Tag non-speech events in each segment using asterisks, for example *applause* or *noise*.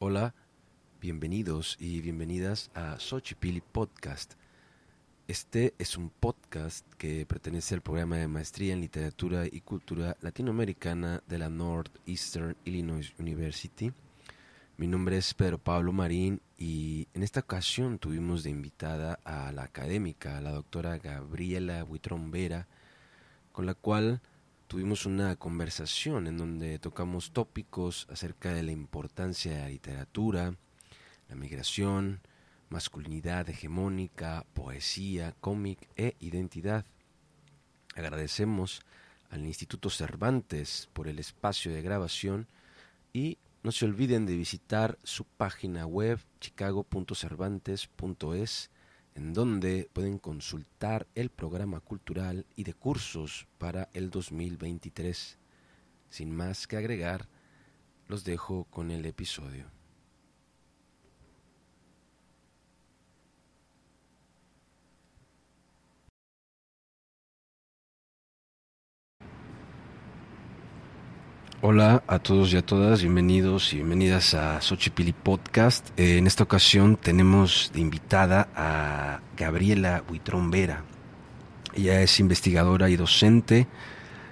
Hola, bienvenidos y bienvenidas a Xochipilli Podcast. Este es un podcast que pertenece al programa de maestría en literatura y cultura latinoamericana de la Northeastern Illinois University. Mi nombre es Pedro Pablo Marín y en esta ocasión tuvimos de invitada a la académica, la doctora Gabriela Huitrón Vera, con la cual tuvimos una conversación en donde tocamos tópicos acerca de la importancia de la literatura, la migración, masculinidad hegemónica, poesía, cómic e identidad. Agradecemos al Instituto Cervantes por el espacio de grabación y no se olviden de visitar su página web chicago.cervantes.es en donde pueden consultar el programa cultural y de cursos para el 2023. Sin más que agregar, los dejo con el episodio. Hola a todos y a todas, bienvenidos y bienvenidas a Xochipilli Podcast. Eh, en esta ocasión tenemos de invitada a Gabriela Huitrón Vera. Ella es investigadora y docente,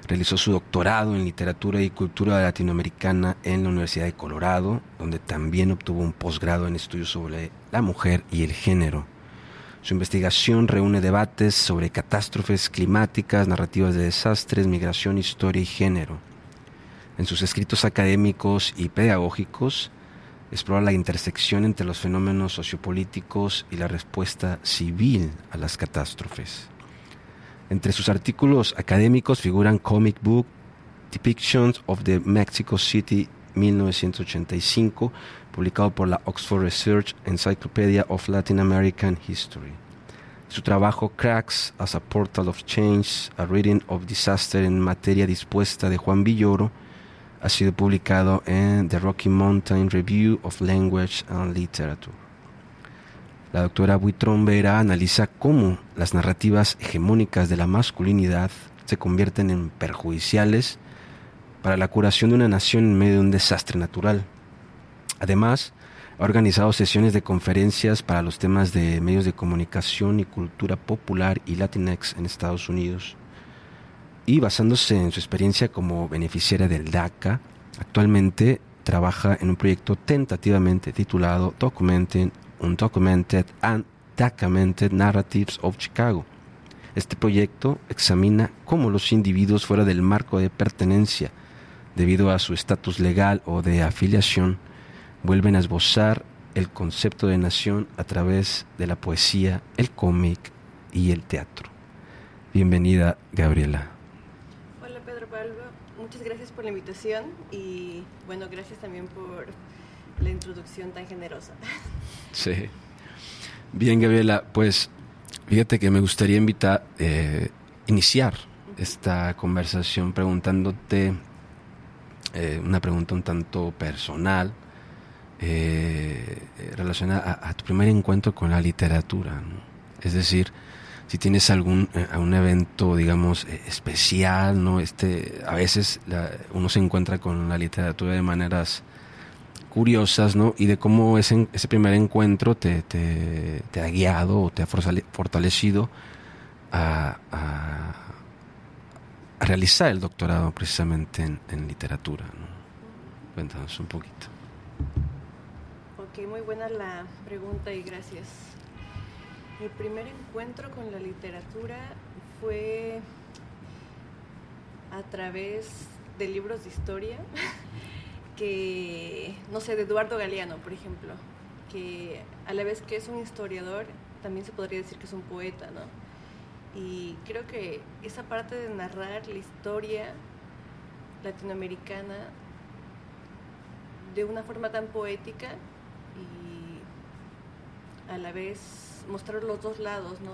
realizó su doctorado en literatura y cultura latinoamericana en la Universidad de Colorado, donde también obtuvo un posgrado en estudios sobre la mujer y el género. Su investigación reúne debates sobre catástrofes climáticas, narrativas de desastres, migración, historia y género en sus escritos académicos y pedagógicos, explora la intersección entre los fenómenos sociopolíticos y la respuesta civil a las catástrofes. Entre sus artículos académicos figuran Comic Book, Depictions of the Mexico City 1985, publicado por la Oxford Research Encyclopedia of Latin American History. Su trabajo Cracks as a Portal of Change, a Reading of Disaster en materia dispuesta de Juan Villoro, ha sido publicado en The Rocky Mountain Review of Language and Literature. La doctora Buitrón Vera analiza cómo las narrativas hegemónicas de la masculinidad se convierten en perjudiciales para la curación de una nación en medio de un desastre natural. Además, ha organizado sesiones de conferencias para los temas de medios de comunicación y cultura popular y Latinx en Estados Unidos y basándose en su experiencia como beneficiaria del DACA, actualmente trabaja en un proyecto tentativamente titulado Documenting Undocumented and Documented Narratives of Chicago. Este proyecto examina cómo los individuos fuera del marco de pertenencia, debido a su estatus legal o de afiliación, vuelven a esbozar el concepto de nación a través de la poesía, el cómic y el teatro. Bienvenida, Gabriela por la invitación y bueno, gracias también por la introducción tan generosa. *laughs* Sí. Bien, Gabriela, pues fíjate que me gustaría invitar, eh, iniciar esta conversación preguntándote eh, una pregunta un tanto personal eh, relacionada a, tu primer encuentro con la literatura. Es decir, si tienes algún, eh, un evento, digamos, eh, especial, ¿no? Este, a veces uno se encuentra con la literatura de maneras curiosas, ¿no? Y de cómo ese, ese primer encuentro te, te, ha guiado o te ha fortalecido a, realizar el doctorado precisamente en, literatura, ¿no? Cuéntanos un poquito. Ok, muy buena la pregunta y gracias. Mi primer encuentro con la literatura fue a través de libros de historia, *laughs* que, no sé, de Eduardo Galeano, por ejemplo, que a la vez que es un historiador, también se podría decir que es un poeta, ¿no? Y creo que esa parte de narrar la historia latinoamericana de una forma tan poética y a la vez mostrar los dos lados, ¿no?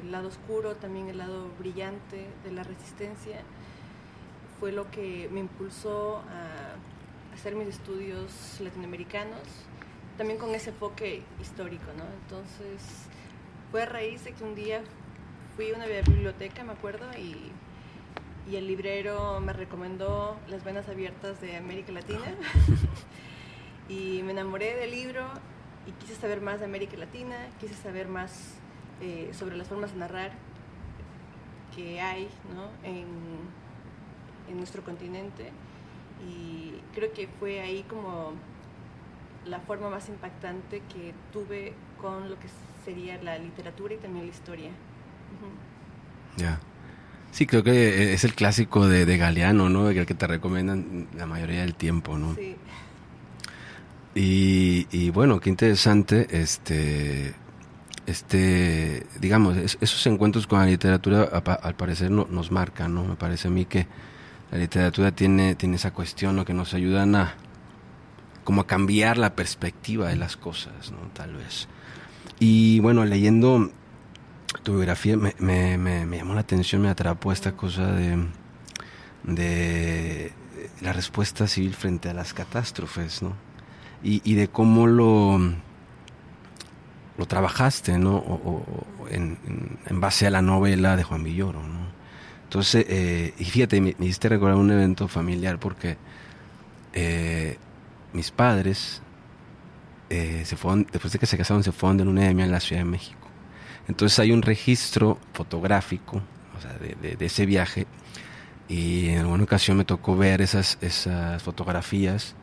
El lado oscuro, también el lado brillante de la resistencia, fue lo que me impulsó a hacer mis estudios latinoamericanos, también con ese enfoque histórico, ¿no? Entonces, fue a raíz de que un día fui a una biblioteca, me acuerdo, y, y el librero me recomendó Las Venas Abiertas de América Latina. *laughs* Y me enamoré del libro y quise saber más de América Latina, quise saber más eh, sobre las formas de narrar que hay ¿no? en, en nuestro continente. Y creo que fue ahí como la forma más impactante que tuve con lo que sería la literatura y también la historia. Ya. Sí, creo que es el clásico de, de Galeano, ¿no? El que te recomiendan la mayoría del tiempo, ¿no? Sí. Y, y bueno, qué interesante, este, este, digamos, esos encuentros con la literatura al parecer no, nos marcan, ¿no? Me parece a mí que la literatura tiene, tiene esa cuestión, ¿no? Que nos ayudan a, como a cambiar la perspectiva de las cosas, ¿no? Tal vez. Y bueno, leyendo tu biografía me, me, me, llamó la atención, me atrapó esta cosa de, de la respuesta civil frente a las catástrofes, ¿no? Y, y de cómo lo, lo trabajaste, ¿no? O, en, en, base a la novela de Juan Villoro, ¿no? Entonces, eh, y fíjate, me, me, hiciste recordar un evento familiar porque eh, mis padres eh, se fueron, después de que se casaron, se fueron de luna de miel en la Ciudad de México. Entonces hay un registro fotográfico o sea, de, de, ese viaje y en alguna ocasión me tocó ver esas, esas fotografías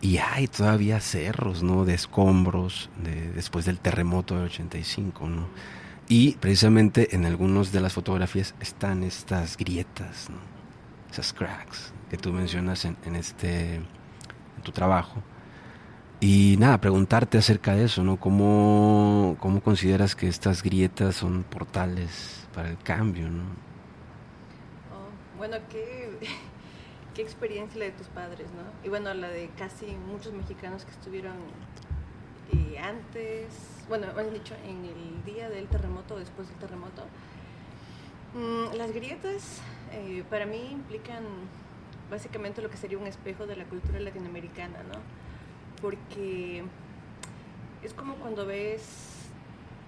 y hay todavía cerros, ¿no? De escombros de, después del terremoto del 85, ¿no? Y precisamente en algunas de las fotografías están estas grietas, ¿no? Esas cracks que tú mencionas en, en este, en tu trabajo. Y nada, preguntarte acerca de eso, ¿no? ¿Cómo, ¿Cómo consideras que estas grietas son portales para el cambio, ¿no? Oh, bueno, qué, qué experiencia la de tus padres, ¿no? Y bueno, la de casi muchos mexicanos que estuvieron eh, antes, bueno, han dicho, en el día del terremoto o después del terremoto. Mm, las grietas eh, para mí implican básicamente lo que sería un espejo de la cultura latinoamericana, ¿no? porque es como cuando ves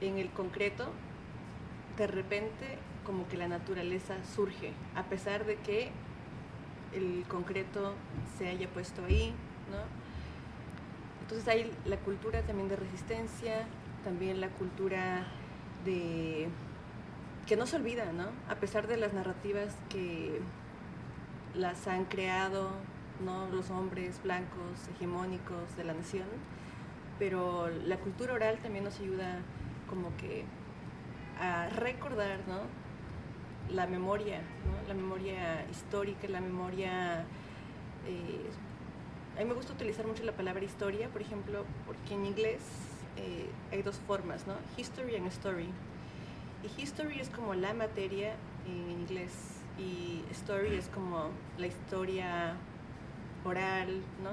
en el concreto, de repente como que la naturaleza surge, a pesar de que el concreto se haya puesto ahí, ¿no? Entonces hay la cultura también de resistencia, también la cultura de que no se olvida, ¿no? A pesar de las narrativas que las han creado ¿no? los hombres blancos hegemónicos de la nación, pero la cultura oral también nos ayuda como que a recordar ¿no? La memoria, ¿no? la memoria histórica, la memoria... Eh, a mí me gusta utilizar mucho la palabra historia, por ejemplo, porque en inglés eh, hay dos formas, ¿no? History and story. Y history es como la materia en inglés y story es como la historia oral, ¿no?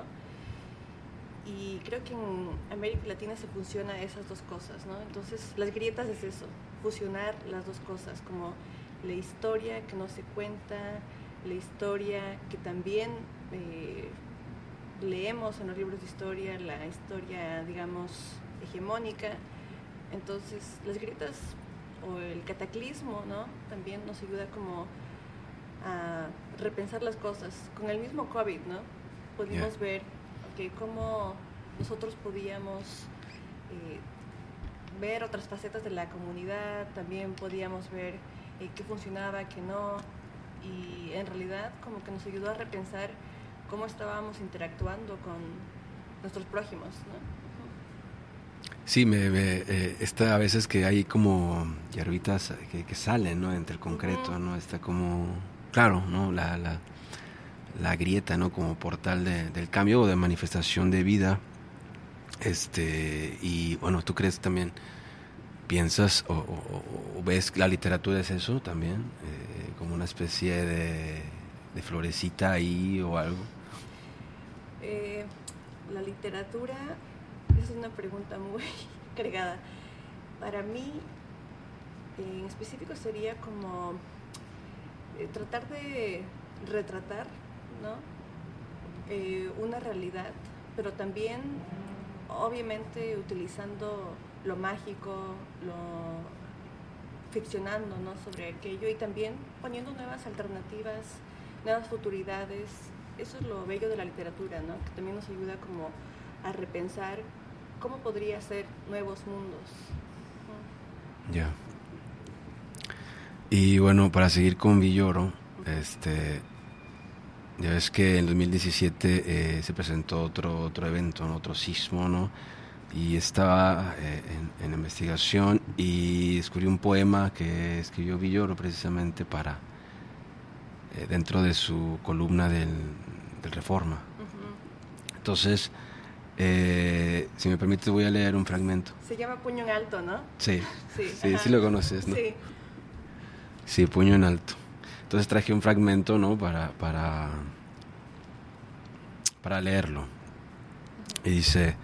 Y creo que en América Latina se funciona esas dos cosas, ¿no? Entonces, las grietas es eso, fusionar las dos cosas, como la historia que no se cuenta, la historia que también eh, leemos en los libros de historia, la historia, digamos, hegemónica. Entonces, las grietas o el cataclismo, ¿no? También nos ayuda como a repensar las cosas. Con el mismo COVID, ¿no? Pudimos yeah. ver okay, cómo nosotros podíamos eh, ver otras facetas de la comunidad, también podíamos ver eh, qué funcionaba, qué no, y en realidad como que nos ayudó a repensar cómo estábamos interactuando con nuestros prójimos, ¿no? Sí, me, me eh, está a veces que hay como hierbitas que, que salen, ¿no? Entre el concreto, uh -huh. ¿no? Está como, claro, ¿no? La, la, la grieta, ¿no? Como portal de, del cambio o de manifestación de vida. Este, y bueno, ¿tú crees también, piensas o, o, o ves la literatura es eso también? Eh, como una especie de, florecita ahí o algo. Eh, la literatura es una pregunta muy *laughs* cargada. Para mí, en específico, sería como eh, tratar de retratar ¿no? Una realidad, pero también obviamente utilizando lo mágico, lo ficcionando ¿no? sobre aquello y también poniendo nuevas alternativas, nuevas futuridades. Eso es lo bello de la literatura, ¿no? que también nos ayuda como a repensar cómo podría ser nuevos mundos. Ya. Y bueno, para seguir con Villoro, este, ya ves que en 2017 eh, se presentó otro otro evento, otro sismo, ¿no? Y estaba eh, en, investigación y descubrí un poema que escribió Villoro precisamente para eh, dentro de su columna del, Reforma. Entonces, si me permite voy a leer un fragmento. Se llama Puño en Alto, ¿no? Sí, sí, sí, lo conoces, ¿no? Sí. Sí, Puño en Alto. Entonces traje un fragmento, ¿no? Para, para, para leerlo. Y dice,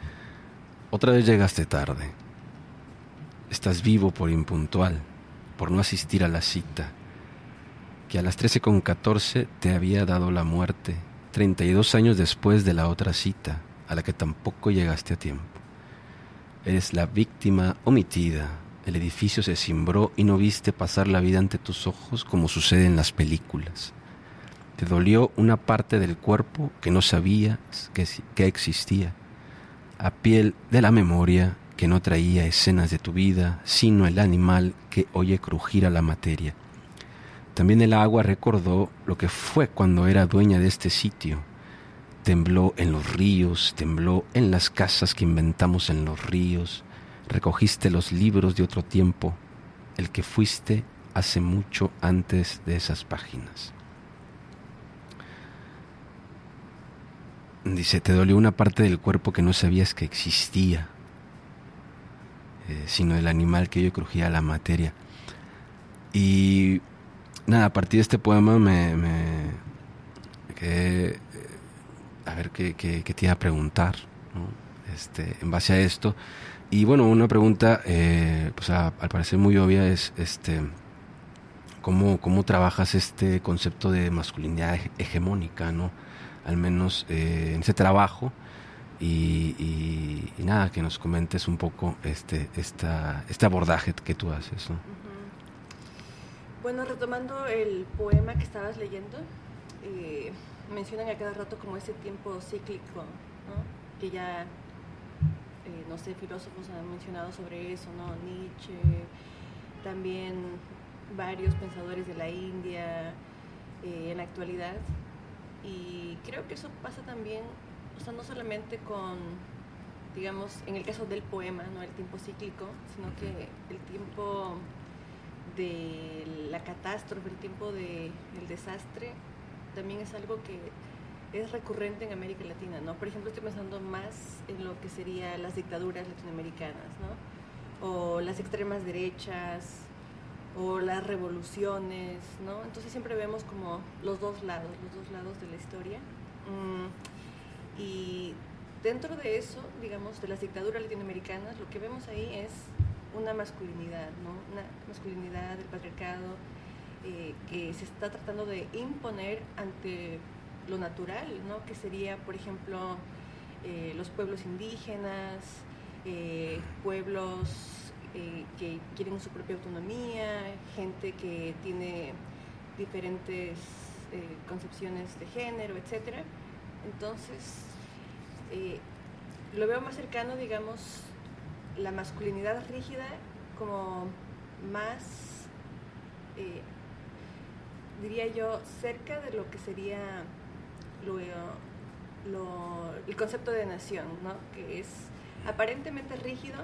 otra vez llegaste tarde. Estás vivo por impuntual, por no asistir a la cita, que a las 13.14 te había dado la muerte, 32 años después de la otra cita, a la que tampoco llegaste a tiempo. Eres la víctima omitida, el edificio se cimbró y no viste pasar la vida ante tus ojos como sucede en las películas. Te dolió una parte del cuerpo que no sabías que, que existía, a piel de la memoria que no traía escenas de tu vida, sino el animal que oye crujir a la materia. También el agua recordó lo que fue cuando era dueña de este sitio. Tembló en los ríos, tembló en las casas que inventamos en los ríos, recogiste los libros de otro tiempo, el que fuiste hace mucho antes de esas páginas. Dice, te dolió una parte del cuerpo que no sabías que existía, eh, sino el animal que yo crujía la materia. Y nada, a partir de este poema me, me quedé, a ver qué, qué, te iba a preguntar, este, en base a esto. Y bueno, una pregunta, eh, pues al parecer muy obvia es, este, ¿cómo, ¿cómo trabajas este concepto de masculinidad hegemónica, no? Al menos eh, en ese trabajo. Y, nada, que nos comentes un poco este, esta, este abordaje que tú haces, ¿no? Bueno, retomando el poema que estabas leyendo, eh, mencionan a cada rato como ese tiempo cíclico. Que ya eh, no sé, filósofos han mencionado sobre eso, ¿no? Nietzsche, también varios pensadores de la India en la actualidad. Y creo que eso pasa también, o sea, no solamente con, digamos, en el caso del poema, ¿no? El tiempo cíclico, sino que el tiempo de la catástrofe, el tiempo del desastre, también es algo que es recurrente en América Latina, ¿no? Por ejemplo, estoy pensando más en lo que serían las dictaduras latinoamericanas, ¿no? O las extremas derechas, o las revoluciones, ¿no? Entonces siempre vemos como los dos lados, los dos lados de la historia. Mm, y dentro de eso, digamos, de las dictaduras latinoamericanas, lo que vemos ahí es una masculinidad, ¿no? Una masculinidad del patriarcado eh, que se está tratando de imponer ante lo natural, ¿no? que sería, por ejemplo, eh, los pueblos indígenas, eh, pueblos eh, que quieren su propia autonomía, gente que tiene diferentes concepciones de género, etc. Entonces, lo veo más cercano, digamos, la masculinidad rígida como más, diría yo, cerca de lo que sería el concepto de nación, ¿no? que es aparentemente rígido,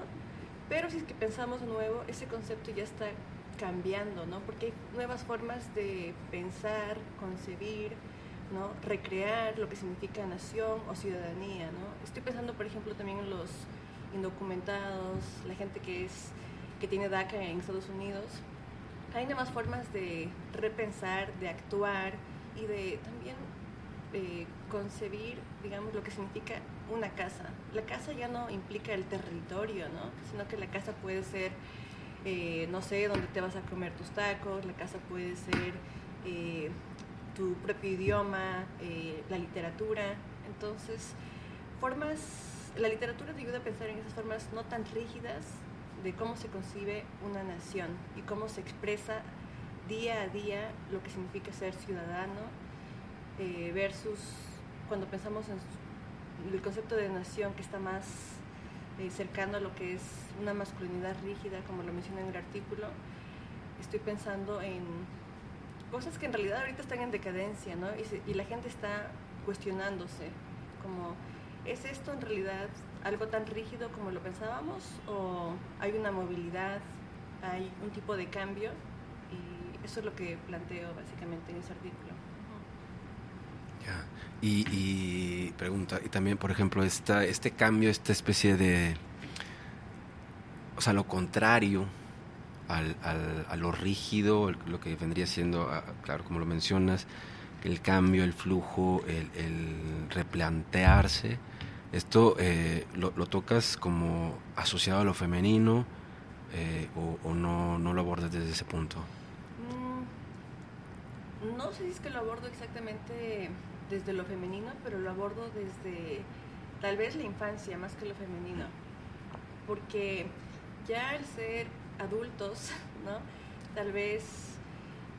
pero si es que pensamos nuevo, ese concepto ya está cambiando, ¿no? porque hay nuevas formas de pensar, concebir, ¿no? recrear lo que significa nación o ciudadanía. ¿no? Estoy pensando, por ejemplo, también en los indocumentados, la gente que, es, que tiene DACA en Estados Unidos. Hay nuevas formas de repensar, de actuar y de también eh, concebir, digamos, lo que significa una casa. La casa ya no implica el territorio, ¿no? Sino que la casa puede ser, eh, no sé, donde te vas a comer tus tacos, la casa puede ser eh, tu propio idioma, la literatura. Entonces, formas, la literatura te ayuda a pensar en esas formas no tan rígidas de cómo se concibe una nación y cómo se expresa día a día lo que significa ser ciudadano eh, versus cuando pensamos en el concepto de nación que está más eh, cercano a lo que es una masculinidad rígida, como lo menciona en el artículo, estoy pensando en cosas que en realidad ahorita están en decadencia, ¿no? Y, y la gente está cuestionándose, como, ¿es esto en realidad algo tan rígido como lo pensábamos o hay una movilidad, hay un tipo de cambio? Y eso es lo que planteo básicamente en ese artículo. Ya. Y, pregunta, y también, por ejemplo, esta, este cambio, esta especie de, o sea, lo contrario al, al, a lo rígido, lo que vendría siendo, ah, claro, como lo mencionas, el cambio, el flujo, el, replantearse, esto eh, lo, tocas como asociado a lo femenino eh, o, no, no, lo abordas desde ese punto? No sé si es que lo abordo exactamente desde lo femenino, pero lo abordo desde tal vez la infancia más que lo femenino. Porque ya al ser adultos, *laughs* ¿no? Tal vez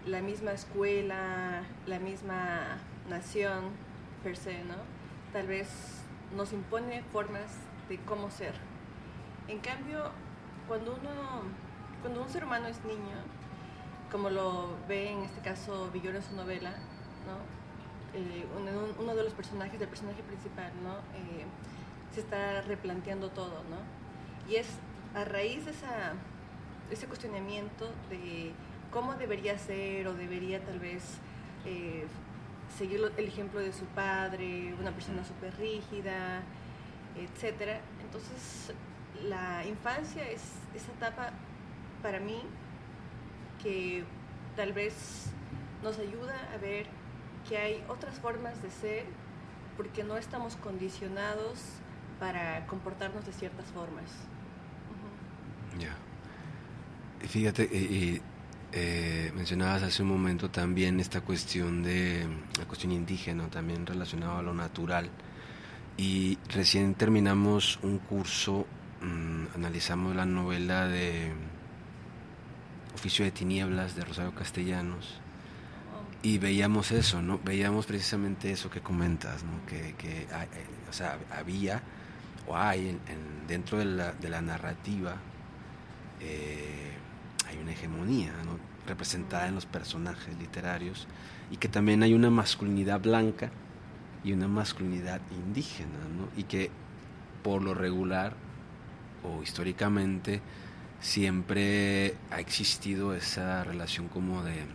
la misma escuela, la misma nación per se. Tal vez nos impone formas de cómo ser. En cambio, cuando uno, cuando un ser humano es niño, como lo ve en este caso Villoro en su novela, ¿no? Eh, uno, de los personajes, del personaje principal, ¿no? Eh, se está replanteando todo, ¿no? Y es a raíz de ese cuestionamiento de cómo debería ser o debería tal vez eh, seguir el ejemplo de su padre, una persona súper rígida, etcétera. Entonces, la infancia es esa etapa para mí que tal vez nos ayuda a ver que hay otras formas de ser porque no estamos condicionados para comportarnos de ciertas formas. Ya. Fíjate, y, eh, mencionabas hace un momento también esta cuestión de la cuestión indígena, también relacionado a lo natural. Y recién terminamos un curso, mm, analizamos la novela de Oficio de Tinieblas de Rosario Castellanos y veíamos eso, ¿no? Veíamos precisamente eso que comentas, ¿no? Que, que eh, o sea, había o hay en, dentro de la, de la narrativa eh, hay una hegemonía, ¿no? Representada en los personajes literarios y que también hay una masculinidad blanca y una masculinidad indígena, ¿no? Y que por lo regular o históricamente siempre ha existido esa relación como de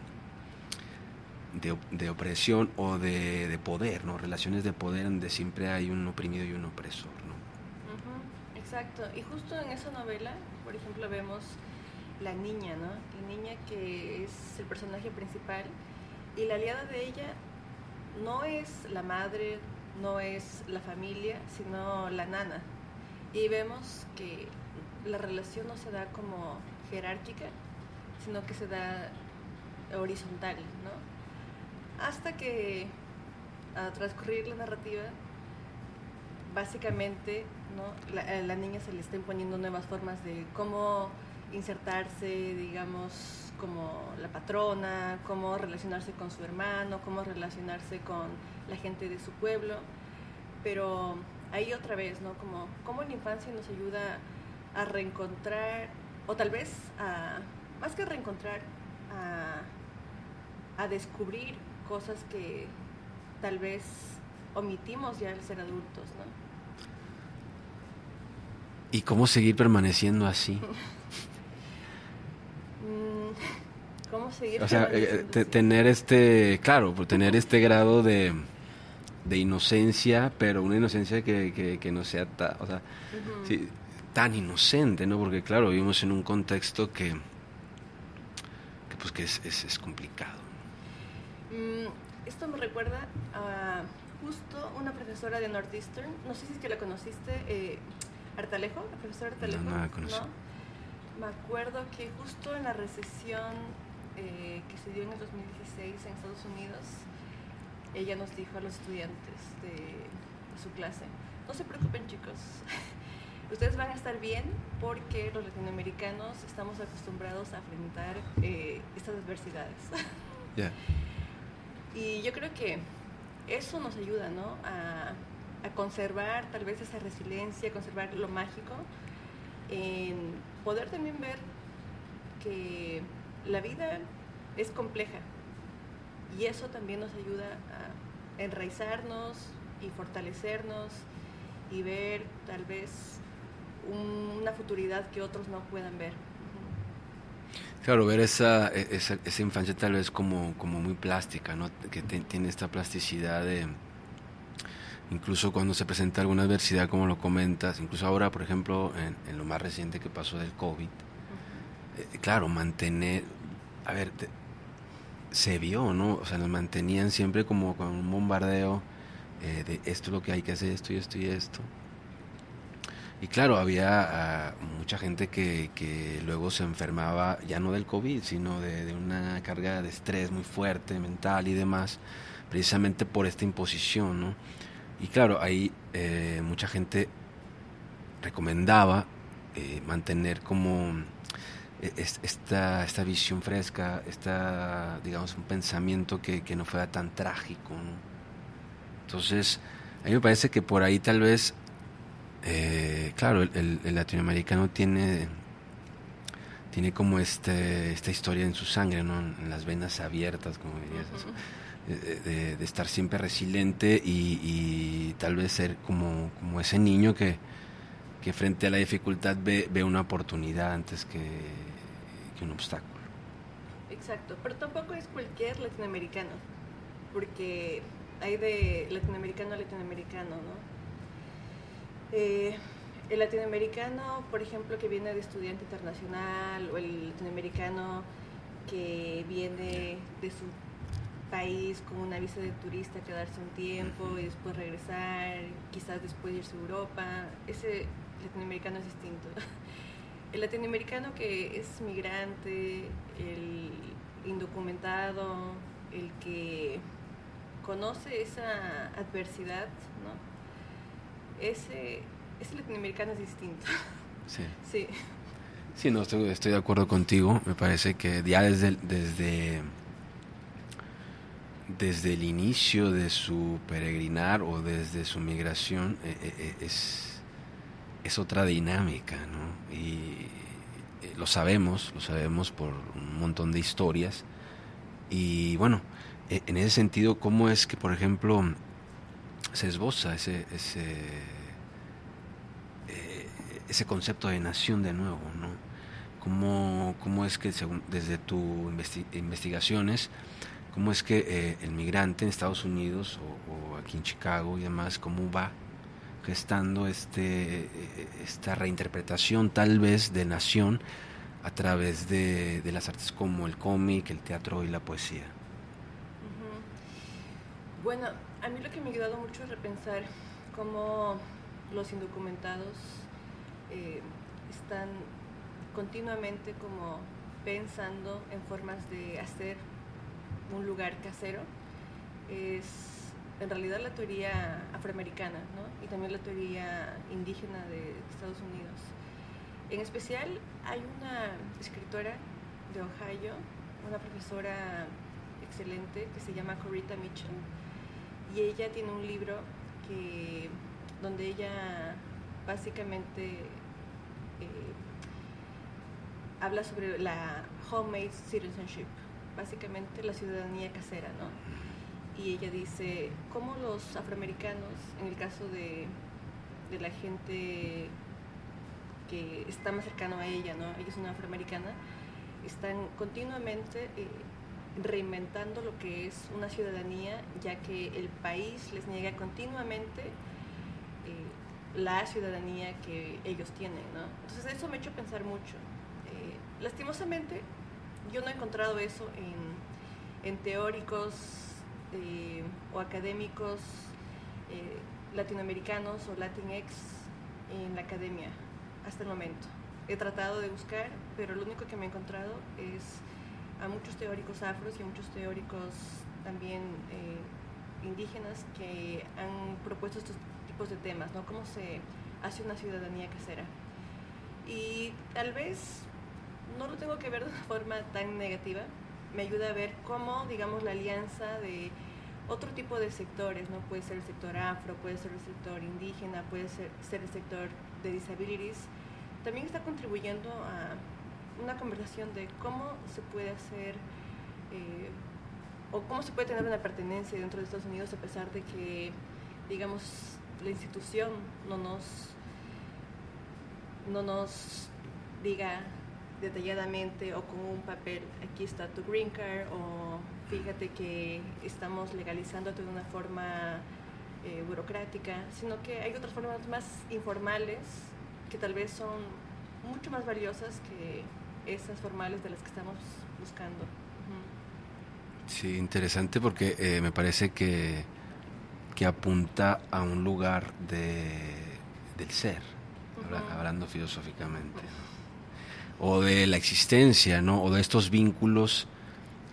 de, opresión o de, poder, ¿no? Relaciones de poder donde siempre hay un oprimido y un opresor, ¿no? exacto. Y justo en esa novela, por ejemplo, vemos la niña, ¿no? La niña que es el personaje principal y la aliada de ella no es la madre, no es la familia, sino la nana. Y vemos que la relación no se da como jerárquica, sino que se da horizontal, ¿no? hasta que a transcurrir la narrativa, básicamente ¿no? a la niña se le estén poniendo nuevas formas de cómo insertarse, digamos, como la patrona, cómo relacionarse con su hermano, cómo relacionarse con la gente de su pueblo. Pero ahí otra vez, ¿no? Como cómo la infancia nos ayuda a reencontrar, o tal vez a, más que reencontrar, a, a descubrir cosas que tal vez omitimos ya al ser adultos, ¿no? ¿Y cómo seguir permaneciendo así? *laughs* Mm, ¿Cómo seguir o sea, eh, tener este, claro, tener este grado de, de inocencia, pero una inocencia que, que, no sea o sea, tan inocente, ¿no? Porque claro, vivimos en un contexto que, que pues que es, es, es complicado. Mm, esto me recuerda a justo una profesora de Northeastern, no sé si es que la conociste, eh, Artalejo, la profesora Artalejo. No, la conocí. Me acuerdo que justo en la recesión eh, que se dio en el 2016 en Estados Unidos, ella nos dijo a los estudiantes de, su clase, no se preocupen chicos, ustedes van a estar bien porque los latinoamericanos estamos acostumbrados a enfrentar eh, estas adversidades. *laughs* Y yo creo que eso nos ayuda, ¿no? A, a conservar tal vez esa resiliencia, conservar lo mágico, en poder también ver que la vida es compleja y eso también nos ayuda a enraizarnos y fortalecernos y ver tal vez una futuridad que otros no puedan ver. Claro, ver esa, e, esa, esa, infancia tal vez como, como muy plástica, ¿no? que tiene esta plasticidad de, incluso cuando se presenta alguna adversidad, como lo comentas, incluso ahora, por ejemplo, en, lo más reciente que pasó del COVID, eh, claro, mantener, a ver, se vio, ¿no? O sea, nos mantenían siempre como con un bombardeo eh, de esto es lo que hay que hacer, esto y esto y esto. Y claro, había ah, mucha gente que, que, luego se enfermaba, ya no del COVID, sino de, una carga de estrés muy fuerte, mental y demás, precisamente por esta imposición, ¿no? Y claro, ahí eh, mucha gente recomendaba eh, mantener como eh, esta, esta visión fresca, esta, digamos, un pensamiento que, que no fuera tan trágico, ¿no? Entonces, a mí me parece que por ahí tal vez eh, claro, el, latinoamericano tiene, tiene como este, esta historia en su sangre, ¿no? en las venas abiertas, como dirías, de, estar siempre resiliente y, tal vez ser como, como ese niño que, que frente a la dificultad ve, ve una oportunidad antes que, que un obstáculo. Exacto, pero tampoco es cualquier latinoamericano, porque hay de latinoamericano a latinoamericano, ¿no? Eh, el latinoamericano, por ejemplo, que viene de estudiante internacional, o el latinoamericano que viene de su país con una visa de turista, quedarse un tiempo y después regresar, quizás después irse a Europa, ese latinoamericano es distinto. *laughs* El latinoamericano que es migrante, el indocumentado, el que conoce esa adversidad, ¿no? Ese, ese latinoamericano es distinto. *laughs* Sí. Sí. Sí, no, estoy, estoy de acuerdo contigo. Me parece que ya desde, desde, desde el inicio de su peregrinar o desde su migración eh, eh, eh, es, es otra dinámica, ¿no? Y lo sabemos, lo sabemos por un montón de historias. Y bueno, en ese sentido, ¿cómo es que, por ejemplo, se esboza ese, ese, eh, ese concepto de nación de nuevo, ¿no? ¿Cómo, cómo es que según, desde tus investigaciones, cómo es que eh, el migrante en Estados Unidos o, aquí en Chicago y demás, cómo va gestando este, esta reinterpretación tal vez de nación a través de, de las artes como el cómic, el teatro y la poesía? Bueno, a mí lo que me ha ayudado mucho es repensar cómo los indocumentados eh, están continuamente como pensando en formas de hacer un lugar casero. Es en realidad la teoría afroamericana ¿no? y también la teoría indígena de Estados Unidos. En especial hay una escritora de Ohio, una profesora excelente que se llama Corita Mitchell, y ella tiene un libro que, donde ella básicamente eh, habla sobre la homemade citizenship, básicamente la ciudadanía casera, ¿no? Y ella dice cómo los afroamericanos, en el caso de, de la gente que está más cercano a ella, ¿no? Ella es una afroamericana, están continuamente eh, reinventando lo que es una ciudadanía, ya que el país les niega continuamente eh, la ciudadanía que ellos tienen. Entonces eso me ha hecho pensar mucho. Eh, lastimosamente, yo no he encontrado eso en, teóricos eh, o académicos latinoamericanos o latinx en la academia hasta el momento. He tratado de buscar, pero lo único que me he encontrado es a muchos teóricos afros y a muchos teóricos también eh, indígenas que han propuesto estos tipos de temas, ¿no? Cómo se hace una ciudadanía casera. Y tal vez no lo tengo que ver de una forma tan negativa, me ayuda a ver cómo, digamos, la alianza de otro tipo de sectores, ¿no? Puede ser el sector afro, puede ser el sector indígena, puede ser, ser el sector de disabilities, también está contribuyendo a una conversación de cómo se puede hacer eh, o cómo se puede tener una pertenencia dentro de Estados Unidos a pesar de que, digamos, la institución no nos, no nos diga detalladamente o con un papel, aquí está tu green card o fíjate que estamos legalizando de una forma eh, burocrática, sino que hay otras formas más informales que tal vez son mucho más valiosas que esas formales de las que estamos buscando. Sí, interesante porque eh, me parece que, que apunta a un lugar de, del ser, hablando filosóficamente, o de la existencia, ¿no? o de estos vínculos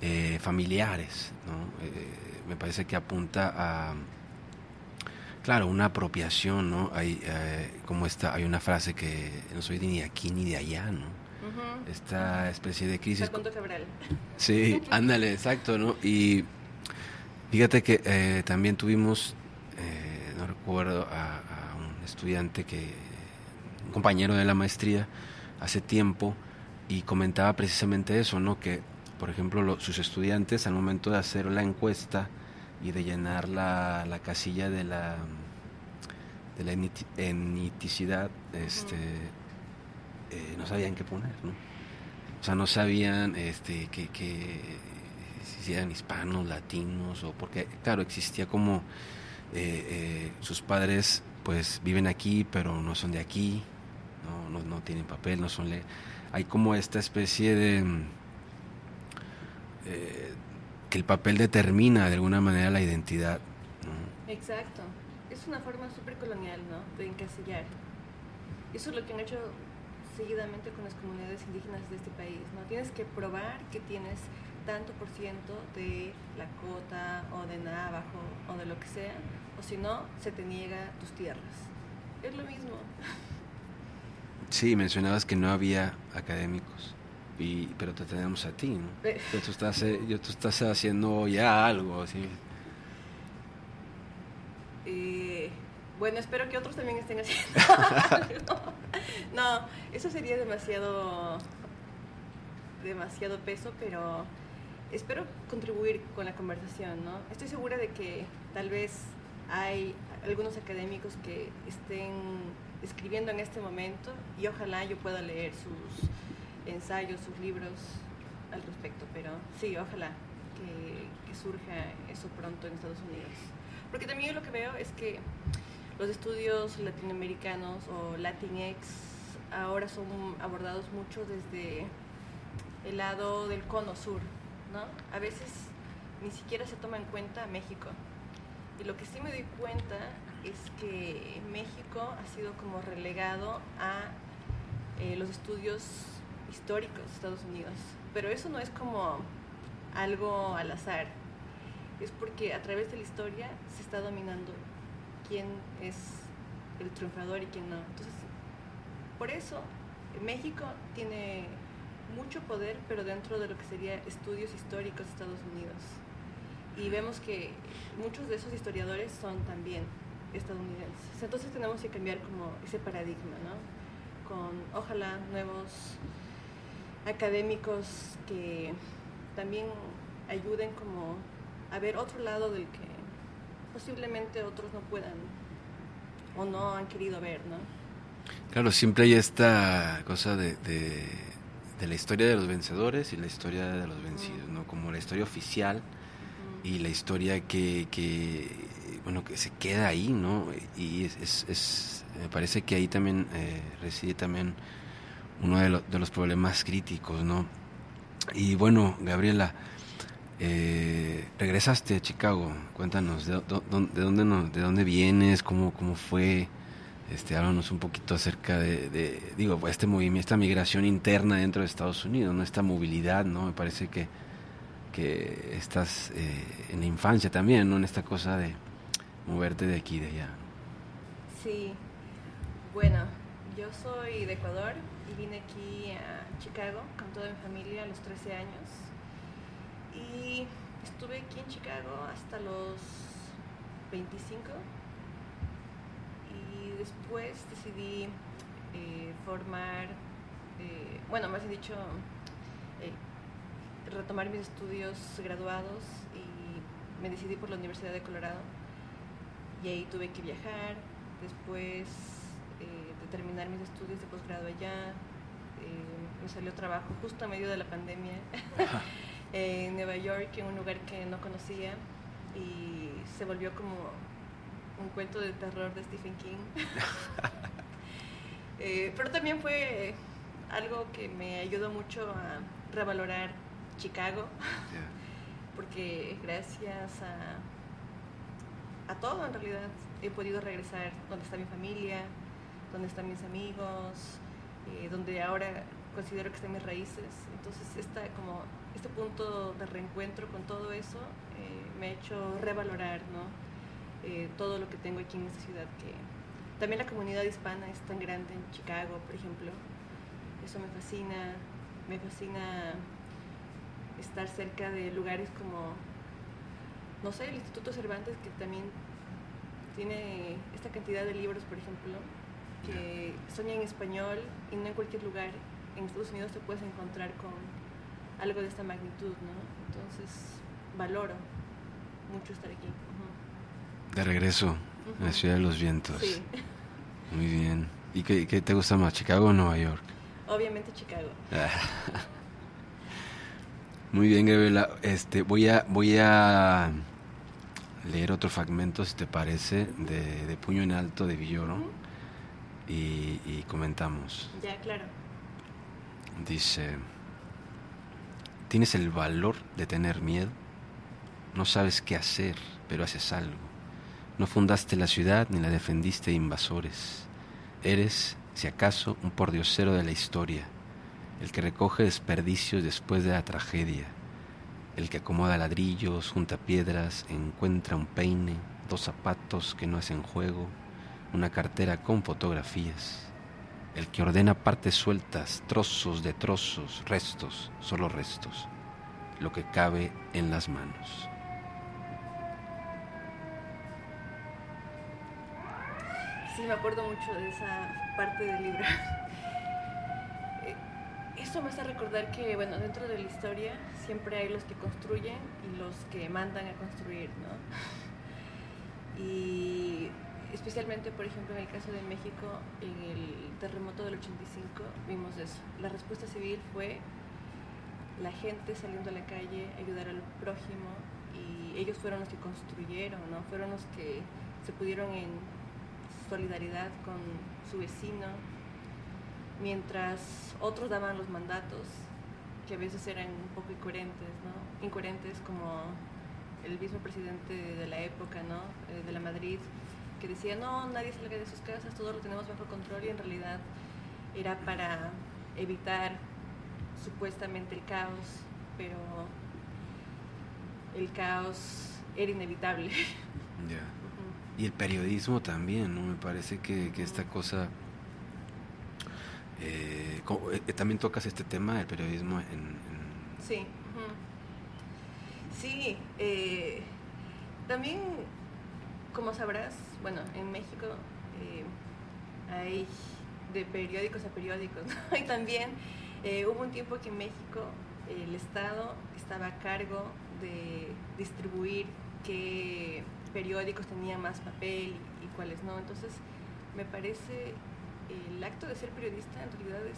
eh, familiares. ¿no? Eh, me parece que apunta a, claro, una apropiación, ¿no? Hay, como esta, hay una frase que no soy ni de aquí ni de allá, ¿no? Esta especie de crisis. Sí, ándale, exacto, ¿no? Y fíjate que eh, también tuvimos, eh, no recuerdo, a, un estudiante que, un compañero de la maestría, hace tiempo, y comentaba precisamente eso, ¿no? Que, por ejemplo, sus estudiantes al momento de hacer la encuesta y de llenar la, la casilla de la de la eniticidad, este, eh, no sabían qué poner, ¿no? O sea, no sabían este, que, que si eran hispanos, latinos, o porque, claro, existía como eh, eh, sus padres pues viven aquí, pero no son de aquí, no, no, tienen papel, no son... Le Hay como esta especie de... que el papel determina de alguna manera la identidad. Exacto. Es una forma súper colonial, ¿no? De encasillar. Eso es lo que han hecho seguidamente con las comunidades indígenas de este país. ¿no? Tienes que probar que tienes tanto por ciento de la cota o de Navajo o de lo que sea, o si no, se te niega tus tierras. Es lo mismo. Sí, mencionabas que no había académicos, y, pero te tenemos a ti, ¿no? tú, estás, eh, tú estás haciendo ya algo, así. Eh, bueno, espero que otros también estén haciendo *laughs* *laughs* No, eso sería demasiado, demasiado peso, pero espero contribuir con la conversación, ¿no? Estoy segura de que tal vez hay algunos académicos que estén escribiendo en este momento y ojalá yo pueda leer sus ensayos, sus libros al respecto, pero sí, ojalá que, surja eso pronto en Estados Unidos. Porque también lo que veo es que los estudios latinoamericanos o Latinx ahora son abordados mucho desde el lado del cono sur, ¿no? A veces ni siquiera se toma en cuenta México. Y lo que sí me doy cuenta es que México ha sido como relegado a eh, los estudios históricos de Estados Unidos. Pero eso no es como algo al azar. Es porque a través de la historia se está dominando quién es el triunfador y quién no. Entonces, por eso México tiene mucho poder, pero dentro de lo que sería estudios históricos de Estados Unidos. Y vemos que muchos de esos historiadores son también estadounidenses. Entonces tenemos que cambiar como ese paradigma, ¿no? Con ojalá nuevos académicos que también ayuden como a ver otro lado del que posiblemente otros no puedan o no han querido ver, ¿no? Claro, siempre hay esta cosa de, de, la historia de los vencedores y la historia de los vencidos, ¿no? Como la historia oficial y la historia que, que, bueno, que se queda ahí, ¿no? Y es, es, me parece que ahí también eh, reside también uno de, de los problemas críticos, ¿no? Y bueno, Gabriela, eh, regresaste a Chicago, cuéntanos, ¿de, dónde, de dónde vienes? ¿Cómo, cómo fue? Este, háblanos un poquito acerca de, digo, este movimiento, esta migración interna dentro de Estados Unidos, ¿no? Esta movilidad, ¿no? Me parece que, que estás eh, en la infancia también, ¿no? En esta cosa de moverte de aquí y de allá. Sí, bueno, yo soy de Ecuador y vine aquí a Chicago con toda mi familia a los 13 años y estuve aquí en Chicago hasta los 25 y después decidí eh, formar, eh, bueno, más bien dicho, eh, retomar mis estudios graduados y me decidí por la Universidad de Colorado. Y ahí tuve que viajar, después de terminar mis estudios de posgrado allá, me salió trabajo justo a medio de la pandemia *laughs* en Nueva York, en un lugar que no conocía y se volvió como un cuento de terror de Stephen King. *laughs* Eh, pero también fue algo que me ayudó mucho a revalorar Chicago, porque gracias a, a todo en realidad he podido regresar donde está mi familia, donde están mis amigos, eh, donde ahora considero que están mis raíces. Entonces, esta, como, este punto de reencuentro con todo eso eh, me ha hecho revalorar ¿no? Eh, todo lo que tengo aquí en esta ciudad. que También la comunidad hispana es tan grande en Chicago, por ejemplo. Eso me fascina. Me fascina estar cerca de lugares como, no sé, el Instituto Cervantes, que también tiene esta cantidad de libros, por ejemplo, que son en español y no en cualquier lugar. En Estados Unidos te puedes encontrar con algo de esta magnitud, ¿no? Entonces, valoro mucho estar aquí. De regreso a la ciudad de los vientos. Sí. Muy bien. ¿Y qué, qué, te gusta más, Chicago o Nueva York? Obviamente Chicago. *laughs* Muy bien, Gabriela. Este, voy a, voy a leer otro fragmento, si te parece, de, de Puño en Alto de Villoro y, comentamos. Ya, claro. Dice, ¿tienes el valor de tener miedo? No sabes qué hacer, pero haces algo. No fundaste la ciudad ni la defendiste de invasores. Eres, si acaso, un pordiosero de la historia, el que recoge desperdicios después de la tragedia, el que acomoda ladrillos, junta piedras, encuentra un peine, dos zapatos que no hacen juego, una cartera con fotografías, el que ordena partes sueltas, trozos de trozos, restos, solo restos, lo que cabe en las manos. Sí, me acuerdo mucho de esa parte del libro. *laughs* Eh, Esto me hace recordar que, bueno, dentro de la historia siempre hay los que construyen y los que mandan a construir, ¿no? Y especialmente, por ejemplo, en el caso de México, en el terremoto del 85, vimos eso. La respuesta civil fue la gente saliendo a la calle, ayudar al prójimo, y ellos fueron los que construyeron, ¿no? Fueron los que se pudieron en solidaridad con su vecino, mientras otros daban los mandatos, que a veces eran un poco incoherentes, ¿no? Incoherentes como el mismo presidente de la época, ¿no? Eh, de la Madrid, que decía, no, nadie salga de sus casas, todo lo tenemos bajo control y en realidad era para evitar supuestamente el caos, pero el caos era inevitable. *laughs* Y el periodismo también, ¿no? Me parece que, esta cosa... Eh, eh, también tocas este tema del periodismo en... Sí. Sí. Eh, también, como sabrás, bueno, en México eh, hay de periódicos a periódicos, *laughs* y también eh, hubo un tiempo que en México el Estado estaba a cargo de distribuir qué periódicos tenían más papel y, cuáles no. Entonces, me parece el acto de ser periodista en realidad es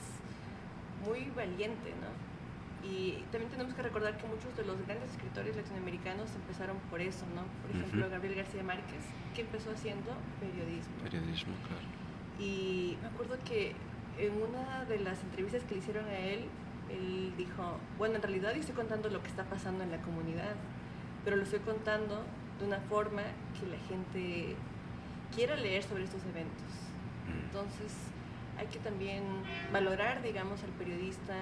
muy valiente, ¿no? Y también tenemos que recordar que muchos de los grandes escritores latinoamericanos empezaron por eso, ¿no? Por ejemplo, Gabriel García Márquez, que empezó haciendo periodismo. Periodismo, claro. Y me acuerdo que en una de las entrevistas que le hicieron a él, él dijo, bueno, en realidad yo estoy contando lo que está pasando en la comunidad, pero lo estoy contando de una forma que la gente quiera leer sobre estos eventos. Mm. Entonces, hay que también valorar, digamos, al periodista,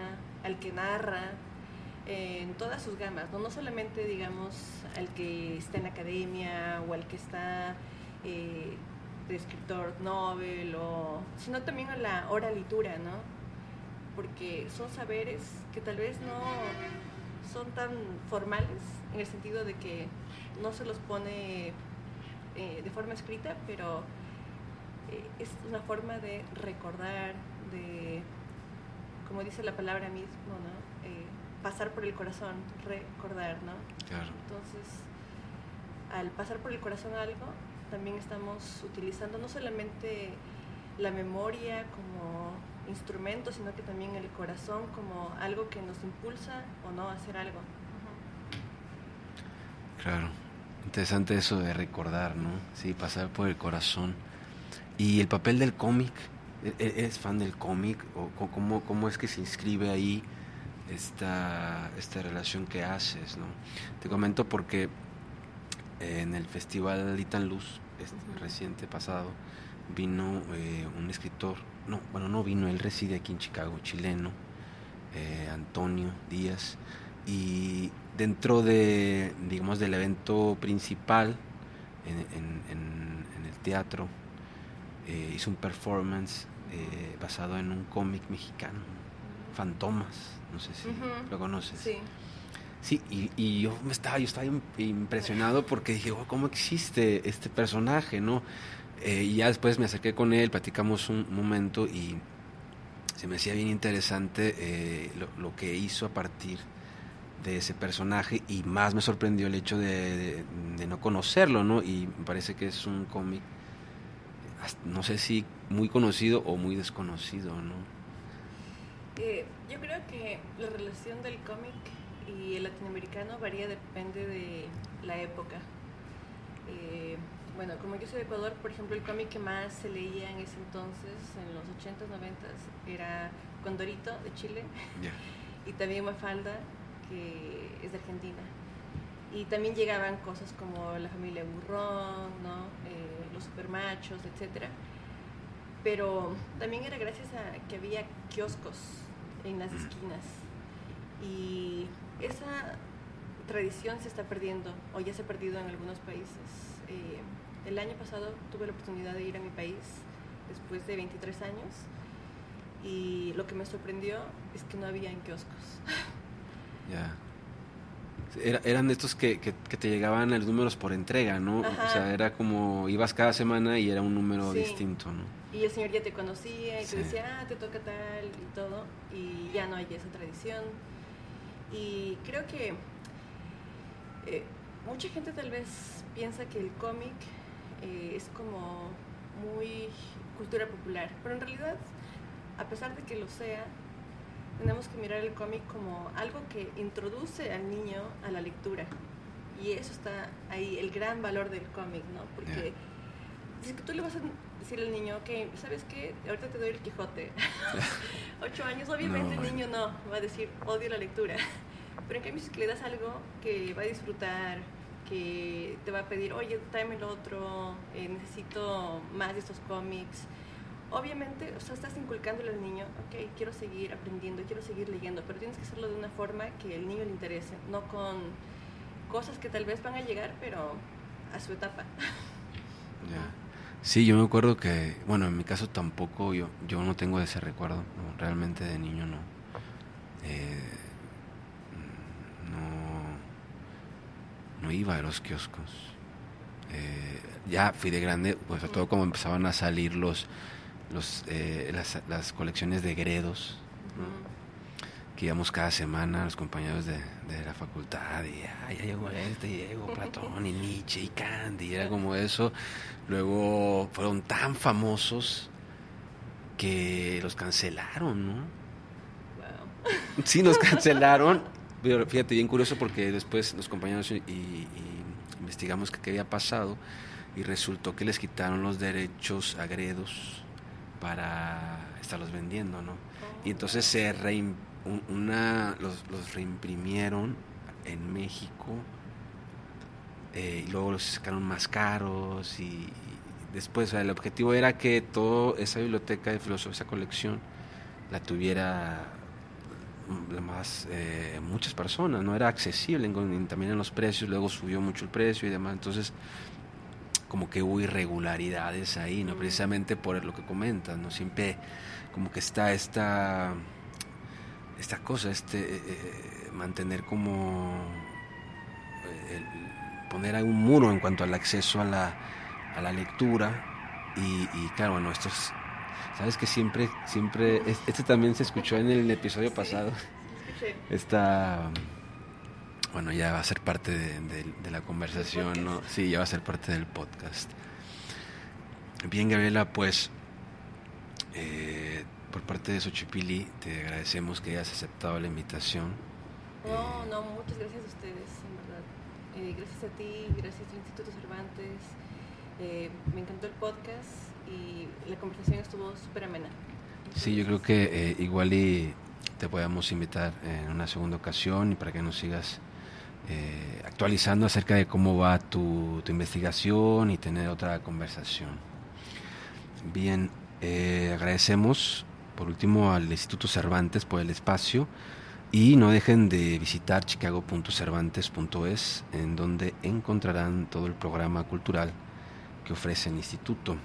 al que narra, en todas sus gamas, ¿no? no solamente, digamos, al que está en academia o al que está eh, de escritor novel, o, sino también a la oralitura, ¿no? Porque son saberes que tal vez no son tan formales en el sentido de que no se los pone eh, de forma escrita, pero eh, es una forma de recordar, de, como dice la palabra mismo, ¿no? Eh, pasar por el corazón, recordar, ¿no? Claro. Entonces, al pasar por el corazón algo, también estamos utilizando no solamente la memoria como instrumento, sino que también el corazón como algo que nos impulsa o no a hacer algo. Claro, interesante eso de recordar, ¿no? Sí, pasar por el corazón. ¿Y el papel del cómic? ¿E-, e-, ¿Eres fan del cómic? ¿O cómo, cómo es que se inscribe ahí esta, esta relación que haces, ¿no? Te comento porque en el festival Itan Luz, este, reciente pasado, vino eh, un escritor, no, bueno, no vino, él reside aquí en Chicago, chileno, eh, Antonio Díaz, y dentro de, digamos, del evento principal en, el teatro, eh, hizo un performance basado en un cómic mexicano, Fantomas, no sé si lo conoces. Sí. Sí, y, yo me estaba, yo estaba impresionado porque dije, oh, ¿cómo existe este personaje, no? Eh, y ya después me acerqué con él, platicamos un momento y se me hacía bien interesante eh, lo, que hizo a partir de ese personaje y más me sorprendió el hecho de, no conocerlo, ¿no? Y me parece que es un cómic, no sé si muy conocido o muy desconocido, ¿no? Eh, yo creo que la relación del cómic y el latinoamericano varía, depende de la época. Eh, bueno, como yo soy de Ecuador, por ejemplo, el cómic que más se leía en ese entonces, en los 80s, 90s, era Condorito de Chile *laughs* y también Mafalda, que es de Argentina. Y también llegaban cosas como la familia Burrón, ¿no? Eh, los supermachos, etc. Pero también era gracias a que había kioscos en las esquinas. Y esa tradición se está perdiendo o ya se ha perdido en algunos países. Eh, el año pasado tuve la oportunidad de ir a mi país después de 23 años y lo que me sorprendió es que no había en kioscos. Ya. Eran estos que, que, te llegaban los números por entrega, ¿no? O sea, era como ibas cada semana y era un número distinto, ¿no? Y el señor ya te conocía y te decía, ah, te toca tal y todo, y ya no hay esa tradición. Y creo que eh, mucha gente tal vez piensa que el cómic eh, es como muy cultura popular, pero en realidad, a pesar de que lo sea, tenemos que mirar el cómic como algo que introduce al niño a la lectura. Y eso está ahí, el gran valor del cómic, ¿no? Porque si es que tú le vas a decir al niño, ok, ¿sabes qué? Ahorita te doy el Quijote. *laughs* *laughs* Ocho años, obviamente el niño no, va a decir, odio la lectura. *laughs* Pero en cambio, si le das algo que va a disfrutar, que te va a pedir, oye, tráeme el otro, eh, necesito más de estos cómics. Obviamente, o sea, estás inculcándole al niño, ok, quiero seguir aprendiendo, quiero seguir leyendo, pero tienes que hacerlo de una forma que el niño le interese, no con cosas que tal vez van a llegar, pero a su etapa. *laughs* Ya. Sí, yo me acuerdo que, bueno, en mi caso tampoco, yo, yo no tengo ese recuerdo, realmente de niño no. Eh, no iba a los kioscos. Eh, ya fui de grande, pues sobre todo como empezaban a salir los, los eh, las, colecciones de gredos, que íbamos cada semana los compañeros de, la facultad y ya llegó este, y llegó Platón y Nietzsche y Candy, era como eso. Luego fueron tan famosos que los cancelaron, ¿no? Sí, nos cancelaron. *laughs* Pero fíjate, bien curioso porque después los compañeros y, investigamos qué había pasado y resultó que les quitaron los derechos agredos para estarlos vendiendo, ¿no? Y entonces se una, los, los, reimprimieron en México eh, y luego los sacaron más caros y, después el objetivo era que toda esa biblioteca de filosofía, esa colección, la tuviera más eh, muchas personas, no era accesible también en los precios, luego subió mucho el precio y demás, entonces como que hubo irregularidades ahí, ¿no? Precisamente por lo que comentas, ¿no? Siempre como que está esta esta cosa, este mantener como poner un muro en cuanto al acceso a la, a la lectura y, claro, bueno, esto es, sabes que siempre, siempre, este también se escuchó en el episodio pasado. Esta, bueno, ya va a ser parte de, la conversación, ¿no? Sí, ya va a ser parte del podcast. Bien, Gabriela, pues eh, por parte de Xochipili te agradecemos que hayas aceptado la invitación. No, no, muchas gracias a ustedes, en verdad. Eh, gracias a ti, gracias al Instituto Cervantes, eh, me encantó el podcast y la conversación estuvo súper amena. Sí, yo creo que eh, igual y te podemos invitar en una segunda ocasión y para que nos sigas eh, actualizando acerca de cómo va tu, investigación y tener otra conversación. Bien, agradecemos por último al Instituto Cervantes por el espacio y no dejen de visitar chicago.cervantes.es en donde encontrarán todo el programa cultural que ofrece el instituto.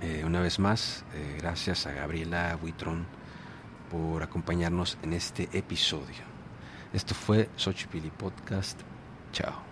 Eh, una vez más, eh, gracias a Gabriela Huitrón por acompañarnos en este episodio. Esto fue Xochipilli Podcast. Chao.